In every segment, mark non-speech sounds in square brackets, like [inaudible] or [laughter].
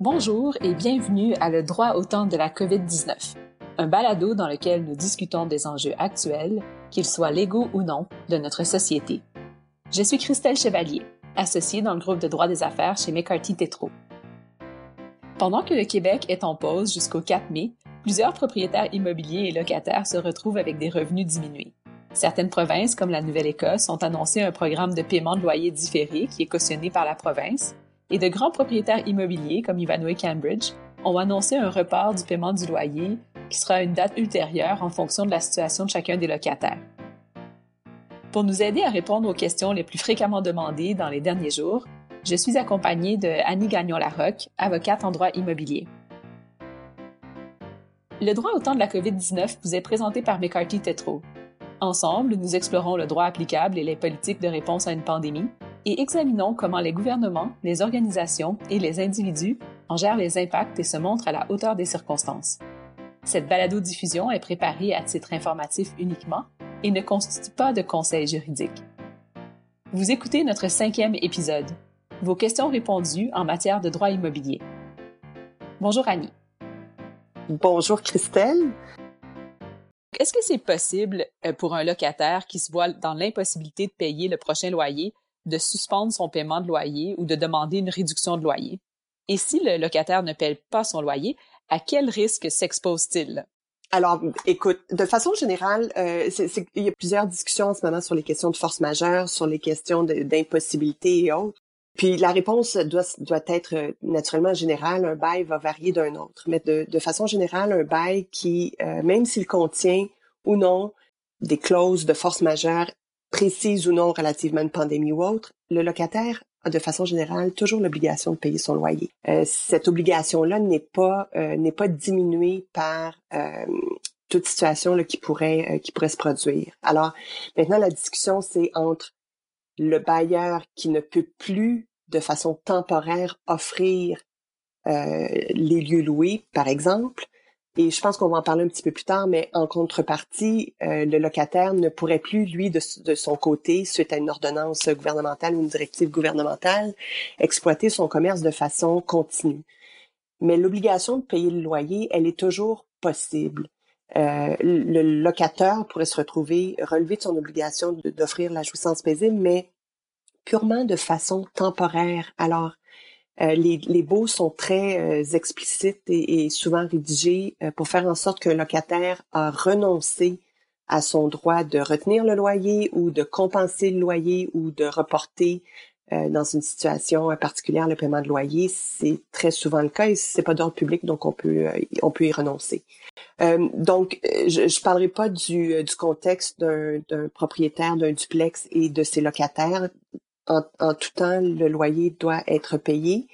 Bonjour et bienvenue à Le droit au temps de la COVID-19, un balado dans lequel nous discutons des enjeux actuels, qu'ils soient légaux ou non, de notre société. Je suis Christelle Chevalier, associée dans le groupe de droit des affaires chez McCarthy Tétrault. Pendant que le Québec est en pause jusqu'au 4 mai, plusieurs propriétaires immobiliers et locataires se retrouvent avec des revenus diminués. Certaines provinces, comme la Nouvelle-Écosse, ont annoncé un programme de paiement de loyer différé qui est cautionné par la province, et de grands propriétaires immobiliers comme Ivanhoe Cambridge ont annoncé un report du paiement du loyer qui sera à une date ultérieure en fonction de la situation de chacun des locataires. Pour nous aider à répondre aux questions les plus fréquemment demandées dans les derniers jours, je suis accompagnée de Annie Gagnon-Larocque, avocate en droit immobilier. Le droit au temps de la COVID-19 vous est présenté par McCarthy Tétrault. Ensemble, nous explorons le droit applicable et les politiques de réponse à une pandémie, et examinons comment les gouvernements, les organisations et les individus en gèrent les impacts et se montrent à la hauteur des circonstances. Cette balado-diffusion est préparée à titre informatif uniquement et ne constitue pas de conseil juridique. Vous écoutez notre cinquième épisode. Vos questions répondues en matière de droit immobilier. Bonjour Annie. Bonjour Christelle. Est-ce que c'est possible euh, pour un locataire qui se voit dans l'impossibilité de payer le prochain loyer de suspendre son paiement de loyer ou de demander une réduction de loyer. Et si le locataire ne paie pas son loyer, à quel risque s'expose-t-il? Alors, écoute, de façon générale, euh, il y a plusieurs discussions en ce moment sur les questions de force majeure, sur les questions d'impossibilité et autres. Puis la réponse doit, être euh, naturellement générale. Un bail va varier d'un autre. Mais de, de, façon générale, un bail qui, euh, même s'il contient ou non des clauses de force majeure précise ou non relativement une pandémie ou autre, le locataire a de façon générale toujours l'obligation de payer son loyer. Euh, cette obligation-là n'est pas euh, n'est pas diminuée par euh, toute situation là, qui pourrait qui pourrait se produire. Alors maintenant la discussion c'est entre le bailleur qui ne peut plus de façon temporaire offrir les lieux loués, par exemple, et je pense qu'on va en parler un petit peu plus tard, mais en contrepartie, euh, le locataire ne pourrait plus, lui, de, son côté, suite à une ordonnance gouvernementale ou une directive gouvernementale, exploiter son commerce de façon continue. Mais l'obligation de payer le loyer, elle est toujours possible. Euh, le locataire pourrait se retrouver relevé de son obligation d'offrir la jouissance paisible, mais purement de façon temporaire. Alors, euh, les, les baux sont très euh, explicites et, souvent rédigés euh, pour faire en sorte qu'un locataire a renoncé à son droit de retenir le loyer ou de compenser le loyer ou de reporter dans une situation particulière le paiement de loyer. C'est très souvent le cas et c'est pas d'ordre public, donc on peut on peut y renoncer. donc, je ne parlerai pas du, du contexte d'un propriétaire d'un duplex et de ses locataires en, tout temps, le loyer doit être payé.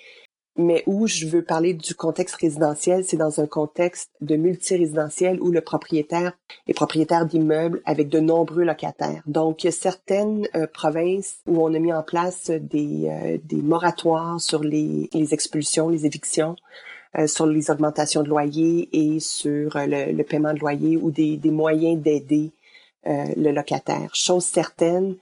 Mais où je veux parler du contexte résidentiel, c'est dans un contexte de multirésidentiel où le propriétaire est propriétaire d'immeubles avec de nombreux locataires. Donc, il y a certaines euh, provinces où on a mis en place des, euh, moratoires sur les, expulsions, les évictions, euh, sur les augmentations de loyer et sur le, paiement de loyer ou des moyens d'aider le locataire. Chose certaine,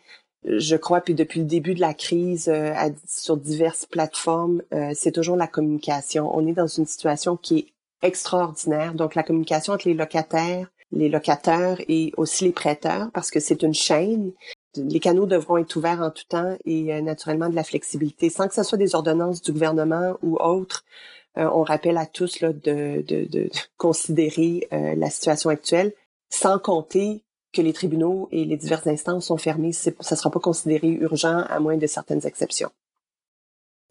je crois, puis depuis le début de la crise euh, sur diverses plateformes, euh, c'est toujours la communication. On est dans une situation qui est extraordinaire. Donc, la communication entre les locataires, les locataires et aussi les prêteurs, parce que c'est une chaîne. Les canaux devront être ouverts en tout temps et euh, naturellement de la flexibilité, sans que ce soit des ordonnances du gouvernement ou autres. on rappelle à tous là, de, de, de considérer la situation actuelle, sans compter que les tribunaux et les diverses instances sont fermées, ça ne sera pas considéré urgent à moins de certaines exceptions.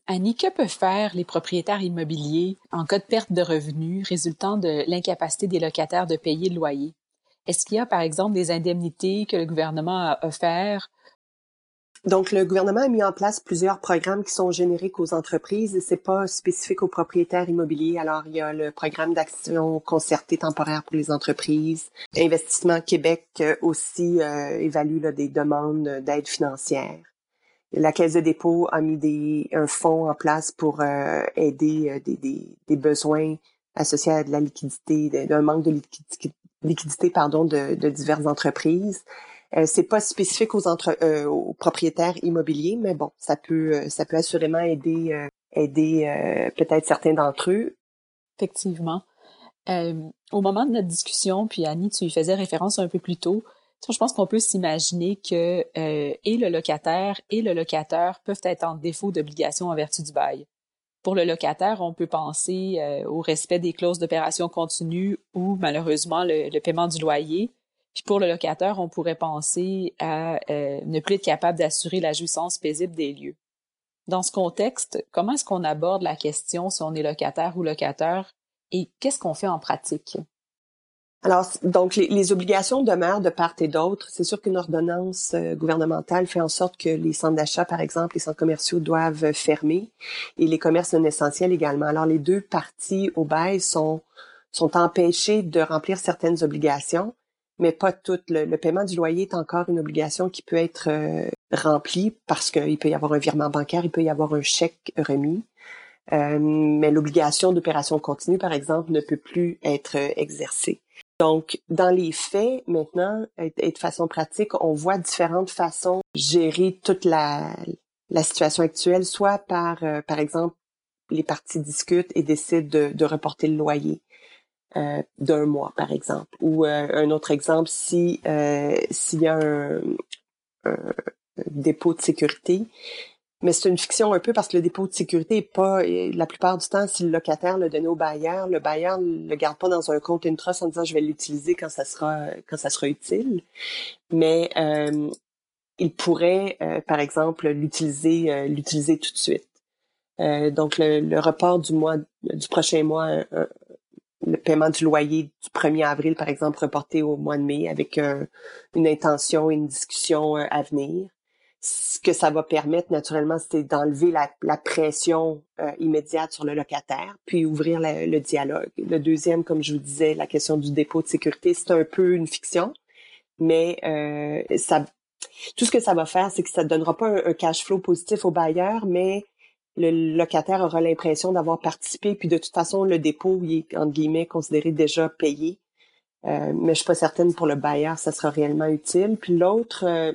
Annie, que peuvent faire les propriétaires immobiliers en cas de perte de revenus résultant de l'incapacité des locataires de payer le loyer? Est-ce qu'il y a, par exemple, des indemnités que le gouvernement a offertes donc, le gouvernement a mis en place plusieurs programmes qui sont génériques aux entreprises et c'est pas spécifique aux propriétaires immobiliers. Alors, il y a le programme d'action concertée temporaire pour les entreprises. Investissement Québec euh, aussi euh, évalue des demandes d'aide financière. La Caisse de dépôt a mis des, un fonds en place pour euh, aider des, des, des, besoins associés à de la liquidité, d'un manque de liquidité, liquidité pardon, de, de diverses entreprises. Euh, c'est pas spécifique aux, entre, euh, aux propriétaires immobiliers, mais bon, ça peut, euh, ça peut assurément aider aider peut-être certains d'entre eux. Effectivement. au moment de notre discussion, puis Annie, tu faisais référence un peu plus tôt, je pense qu'on peut s'imaginer que et le locataire et le locateur peuvent être en défaut d'obligation en vertu du bail. Pour le locataire, on peut penser euh, au respect des clauses d'opération continue ou malheureusement le, paiement du loyer. Puis pour le locataire, on pourrait penser à euh, ne plus être capable d'assurer la jouissance paisible des lieux. Dans ce contexte, comment est-ce qu'on aborde la question si on est locataire ou locataire et qu'est-ce qu'on fait en pratique? Alors, donc, les, obligations demeurent de part et d'autre. C'est sûr qu'une ordonnance euh, gouvernementale fait en sorte que les centres d'achat, par exemple, les centres commerciaux doivent fermer et les commerces non essentiels également. Alors, les deux parties au bail sont, sont empêchées de remplir certaines obligations, mais pas toutes. Le, paiement du loyer est encore une obligation qui peut être euh, remplie parce qu'il peut y avoir un virement bancaire, il peut y avoir un chèque remis. Euh, mais l'obligation d'opération continue, par exemple, ne peut plus être exercée. Donc, dans les faits, maintenant, et, de façon pratique, on voit différentes façons de gérer toute la, la situation actuelle, soit par, euh, par exemple, les parties discutent et décident de, de reporter le loyer euh, d'un mois, par exemple. Ou euh, un autre exemple, si s'il y a un, un, dépôt de sécurité mais c'est une fiction un peu parce que le dépôt de sécurité est pas, la plupart du temps, si le locataire l'a donné au bailleur, le bailleur le garde pas dans un compte une trust en disant je vais l'utiliser quand ça sera quand ça sera utile. Mais euh, il pourrait, euh, par exemple, l'utiliser euh, l'utiliser tout de suite. donc le, report du mois du prochain mois, le paiement du loyer du 1er avril, par exemple, reporté au mois de mai avec une intention, une discussion à venir ce que ça va permettre naturellement, c'est d'enlever la, pression euh, immédiate sur le locataire, puis ouvrir le dialogue. Le deuxième, comme je vous disais, la question du dépôt de sécurité, c'est un peu une fiction, mais euh, ça, tout ce que ça va faire, c'est que ça ne donnera pas un, cash flow positif au bailleur, mais le locataire aura l'impression d'avoir participé, puis de toute façon, le dépôt, il est, entre guillemets, considéré déjà payé. Euh, mais je suis pas certaine pour le bailleur, ça sera réellement utile. Puis l'autre,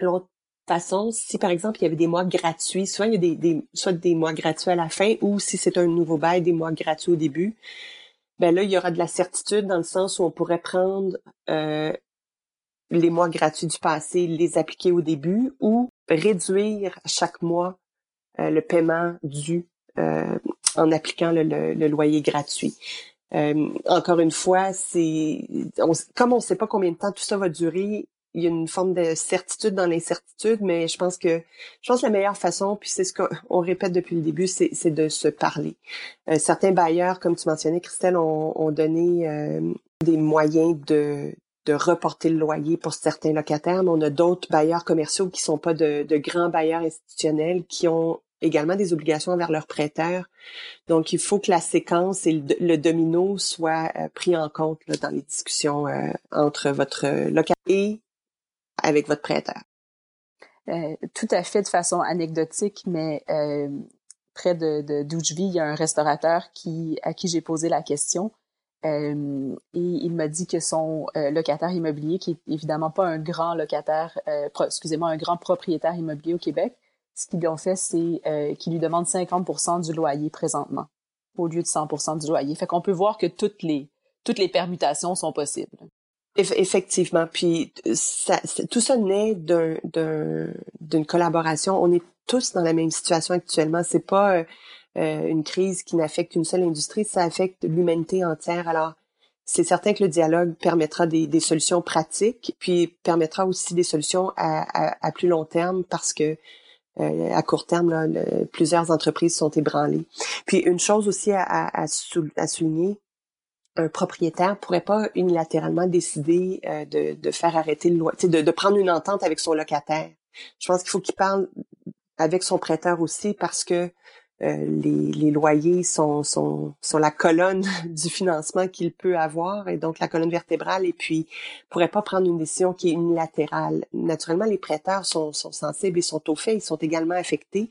l'autre façon, si par exemple il y avait des mois gratuits, souvent il y a des, soit des mois gratuits à la fin ou si c'est un nouveau bail, des mois gratuits au début, ben là il y aura de la certitude dans le sens où on pourrait prendre euh, les mois gratuits du passé, les appliquer au début ou réduire chaque mois euh, le paiement dû euh, en appliquant le, le, loyer gratuit. encore une fois, c'est comme on ne sait pas combien de temps tout ça va durer, il y a une forme de certitude dans l'incertitude, mais je pense que je pense que la meilleure façon, puis c'est ce qu'on répète depuis le début, c'est de se parler. Euh, certains bailleurs, comme tu mentionnais, Christelle, ont, ont donné euh, des moyens de de reporter le loyer pour certains locataires, mais on a d'autres bailleurs commerciaux qui sont pas de, de grands bailleurs institutionnels qui ont également des obligations envers leurs prêteurs. Donc, il faut que la séquence et le, domino soient euh, pris en compte là, dans les discussions entre votre locataire et avec votre prêteur. Euh, tout à fait de façon anecdotique, mais euh, près de, de il y a un restaurateur qui à qui j'ai posé la question euh, et il m'a dit que son locataire immobilier, qui est évidemment pas un grand locataire, excusez-moi, un grand propriétaire immobilier au Québec, ce qu'ils lui ont fait, c'est qu'il lui demande 50% du loyer présentement au lieu de 100% du loyer. Fait qu'on peut voir que toutes les toutes les permutations sont possibles. Effectivement. Puis tout ça naît d'un, d'une collaboration. On est tous dans la même situation actuellement. C'est pas euh, une crise qui n'affecte qu'une seule industrie, ça affecte l'humanité entière. Alors, c'est certain que le dialogue permettra des, des, solutions pratiques, puis permettra aussi des solutions à, à, plus long terme parce que euh, à court terme, là, plusieurs entreprises sont ébranlées. Puis une chose aussi à, à, à souligner, un propriétaire pourrait pas unilatéralement décider euh, de, de, faire arrêter le loyer, de, de prendre une entente avec son locataire. Je pense qu'il faut qu'il parle avec son prêteur aussi parce que euh, les, les, loyers sont, sont, sont la colonne [laughs] du financement qu'il peut avoir et donc la colonne vertébrale et puis pourrait pas prendre une décision qui est unilatérale. Naturellement, les prêteurs sont, sont sensibles et sont au fait, ils sont également affectés.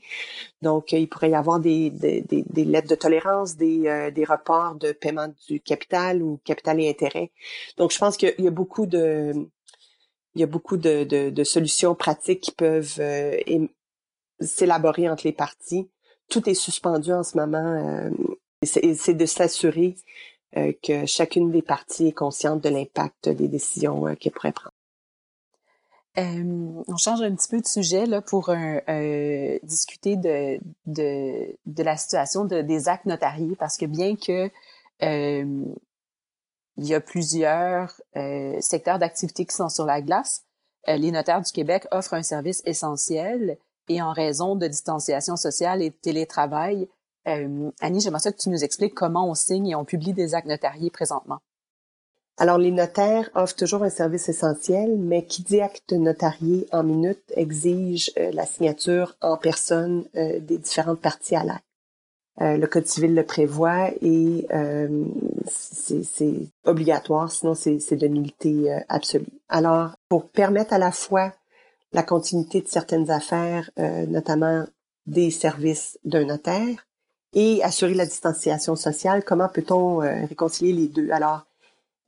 Donc, euh, il pourrait y avoir des, des, des, lettres de tolérance, des, euh, des reports de paiement du capital ou capital et intérêt. Donc, je pense qu'il y a beaucoup de il y a beaucoup de, de, de solutions pratiques qui peuvent s'élaborer entre les parties tout est suspendu en ce moment. c'est de s'assurer que chacune des parties est consciente de l'impact des décisions qu'elle pourrait prendre. Euh, on change un petit peu de sujet là pour euh, discuter de, de, de, la situation de, des actes notariés parce que bien que euh, il y a plusieurs euh, secteurs d'activité qui sont sur la glace, euh, les notaires du Québec offrent un service essentiel et en raison de distanciation sociale et de télétravail, Annie, j'aimerais que tu nous expliques comment on signe et on publie des actes notariés présentement. Alors, les notaires offrent toujours un service essentiel, mais qui dit acte notarié en minute exige euh, la signature en personne euh, des différentes parties à l'acte. Euh, le Code civil le prévoit et c'est obligatoire, sinon c'est de nullité absolue. Alors, pour permettre à la fois la continuité de certaines affaires, notamment des services d'un notaire, et assurer la distanciation sociale, comment peut-on réconcilier les deux? Alors,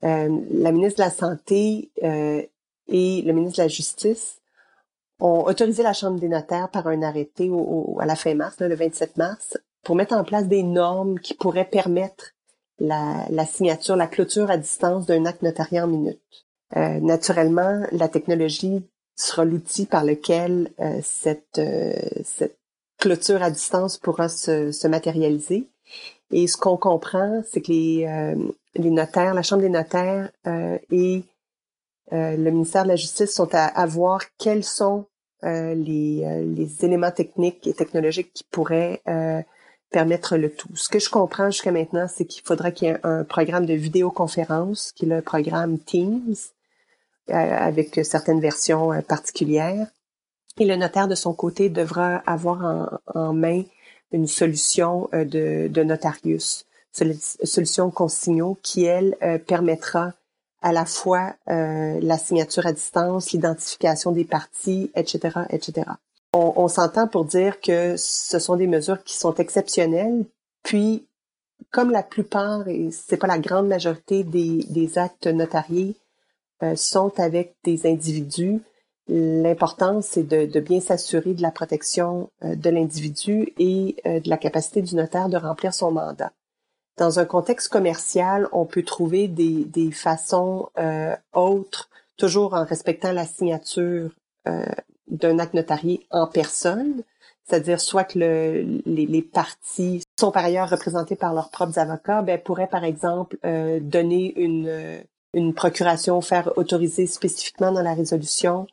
euh, la ministre de la Santé euh, et le ministre de la Justice ont autorisé la Chambre des notaires par un arrêté au, à la fin mars, le 27 mars, pour mettre en place des normes qui pourraient permettre la, la signature, la clôture à distance d'un acte notarié en minute. Euh, naturellement, la technologie sera l'outil par lequel euh, cette, euh, cette clôture à distance pourra se, se matérialiser. Et ce qu'on comprend, c'est que les, les notaires, la Chambre des notaires euh, et euh, le ministère de la Justice sont à, voir quels sont euh, les, les, éléments techniques et technologiques qui pourraient permettre le tout. Ce que je comprends jusqu'à maintenant, c'est qu'il faudra qu'il y ait un programme de vidéoconférence, qui est le programme Teams, avec certaines versions particulières. Et le notaire, de son côté, devra avoir en, en main une solution de, de notarius solution consignaux qui, elle, euh, permettra à la fois euh, la signature à distance, l'identification des parties, etc., etc. On, on s'entend pour dire que ce sont des mesures qui sont exceptionnelles, puis comme la plupart, et c'est pas la grande majorité des, des actes notariés, euh, sont avec des individus, l'important c'est de, de, bien s'assurer de la protection de l'individu et de la capacité du notaire de remplir son mandat. Dans un contexte commercial, on peut trouver des, des façons euh, autres, toujours en respectant la signature euh, d'un acte notarié en personne, c'est-à-dire soit que le, les, les, parties sont par ailleurs représentées par leurs propres avocats, ben, pourraient par exemple euh, donner une, une procuration, faire autoriser spécifiquement dans la résolution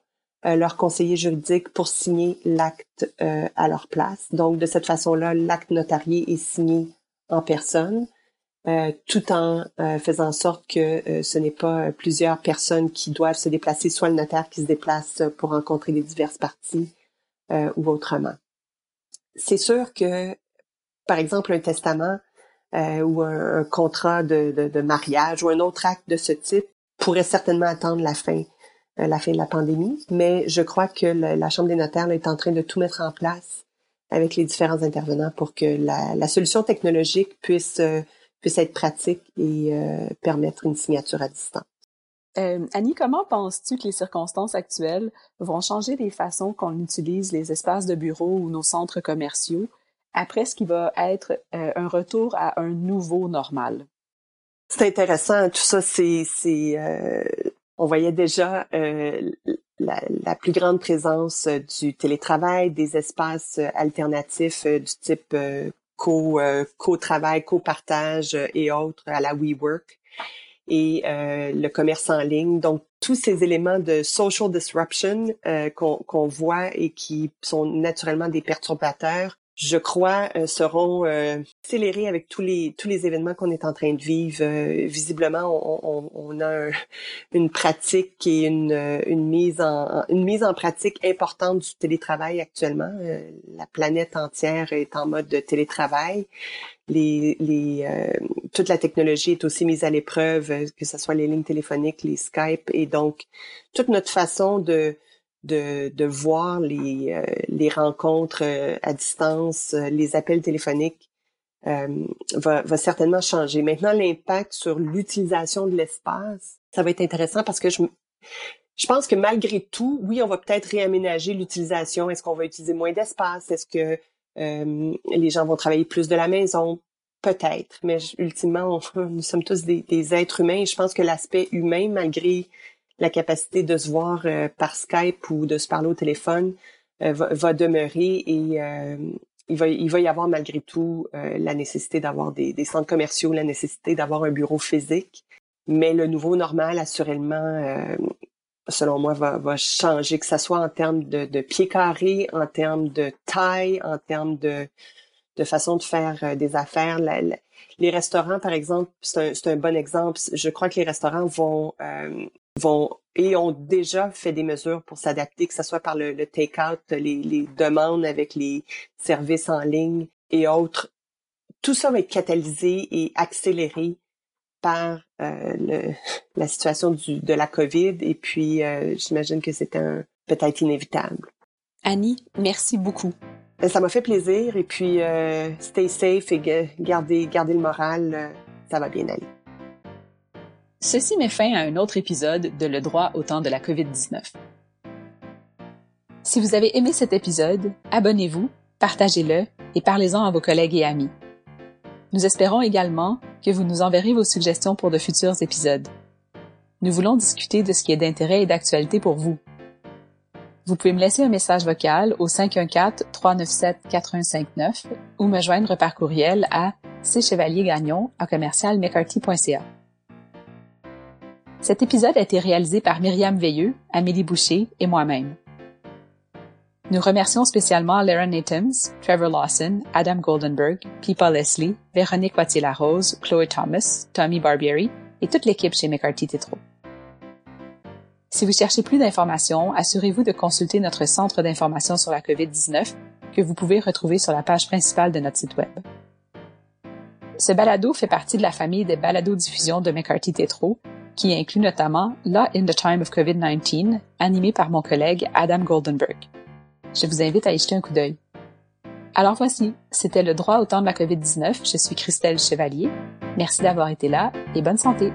euh, leur conseiller juridique pour signer l'acte euh, à leur place. Donc de cette façon-là, l'acte notarié est signé en personne, euh, tout en faisant en sorte que ce n'est pas plusieurs personnes qui doivent se déplacer, soit le notaire qui se déplace pour rencontrer les diverses parties ou autrement. C'est sûr que, par exemple, un testament ou un, contrat de, de, de, mariage ou un autre acte de ce type pourrait certainement attendre la fin la fin de la pandémie, mais je crois que la Chambre des notaires est en train de tout mettre en place avec les différents intervenants pour que la, la solution technologique puisse puisse être pratique et euh, permettre une signature à distance. Euh, Annie, comment penses-tu que les circonstances actuelles vont changer les façons qu'on utilise les espaces de bureau ou nos centres commerciaux après ce qui va être euh, un retour à un nouveau normal? C'est intéressant, tout ça, c'est, euh, on voyait déjà euh, la, la, plus grande présence du télétravail, des espaces alternatifs du type co, euh, co-travail, co-partage euh, et autres à la WeWork et euh, le commerce en ligne. Donc, tous ces éléments de social disruption qu'on voit et qui sont naturellement des perturbateurs je crois, euh, seront euh, accélérés avec tous les tous les événements qu'on est en train de vivre. Euh, visiblement, on, on, a une pratique et une, une mise en une mise en pratique importante du télétravail actuellement. la planète entière est en mode de télétravail. Les, les toute la technologie est aussi mise à l'épreuve, que ce soit les lignes téléphoniques, les Skype, et donc toute notre façon de de, de voir les, euh, les rencontres euh, à distance, euh, les appels téléphoniques, va, va certainement changer. Maintenant, l'impact sur l'utilisation de l'espace, ça va être intéressant parce que je, je pense que malgré tout, oui, on va peut-être réaménager l'utilisation. Est-ce qu'on va utiliser moins d'espace? Est-ce que Euh, les gens vont travailler plus de la maison, peut-être, mais ultimement, [laughs] nous sommes tous des, êtres humains et je pense que l'aspect humain, malgré la capacité de se voir euh, par Skype ou de se parler au téléphone, euh, va, demeurer et il va, il va y avoir malgré tout la nécessité d'avoir des, des, centres commerciaux, la nécessité d'avoir un bureau physique. Mais le nouveau normal, assurément, selon moi, va, va changer, que ce soit en termes de, de pieds carrés, en termes de taille, en termes de, de façon de faire euh, des affaires. les restaurants, par exemple, c'est un, un, bon exemple. Je crois que les restaurants vont euh, vont et ont déjà fait des mesures pour s'adapter, que ce soit par le, le take-out, les, les demandes avec les services en ligne et autres. Tout ça va être catalysé et accéléré par euh, le, [laughs] la situation du, de la COVID et puis euh, j'imagine que c'est un peut-être inévitable. Annie, merci beaucoup. Ben, ça m'a fait plaisir et puis euh, stay safe et gardez, gardez le moral, ça va bien aller. Ceci met fin à un autre épisode de Le droit au temps de la COVID-19. Si vous avez aimé cet épisode, abonnez-vous, partagez-le et parlez-en à vos collègues et amis. Nous espérons également que vous nous enverrez vos suggestions pour de futurs épisodes. Nous voulons discuter de ce qui est d'intérêt et d'actualité pour vous. Vous pouvez me laisser un message vocal au 514-397-4159 ou me joindre par courriel à cchevaliergagnon à commercialmccarthy.ca. Cet épisode a été réalisé par Myriam Veilleux, Amélie Boucher et moi-même. Nous remercions spécialement Lara Natums, Trevor Lawson, Adam Goldenberg, Pipa Leslie, Véronique Wattier-Larose, Chloe Thomas, Tommy Barbieri et toute l'équipe chez McCarthy Tétro. Si vous cherchez plus d'informations, assurez-vous de consulter notre centre d'information sur la COVID-19 que vous pouvez retrouver sur la page principale de notre site Web. Ce balado fait partie de la famille des balados-diffusion de McCarthy Tétro, qui inclut notamment Law in the Time of COVID-19, animé par mon collègue Adam Goldenberg. Je vous invite à y jeter un coup d'œil. Alors voici, c'était le droit au temps de la COVID-19. Je suis Christelle Chevalier. Merci d'avoir été là et bonne santé.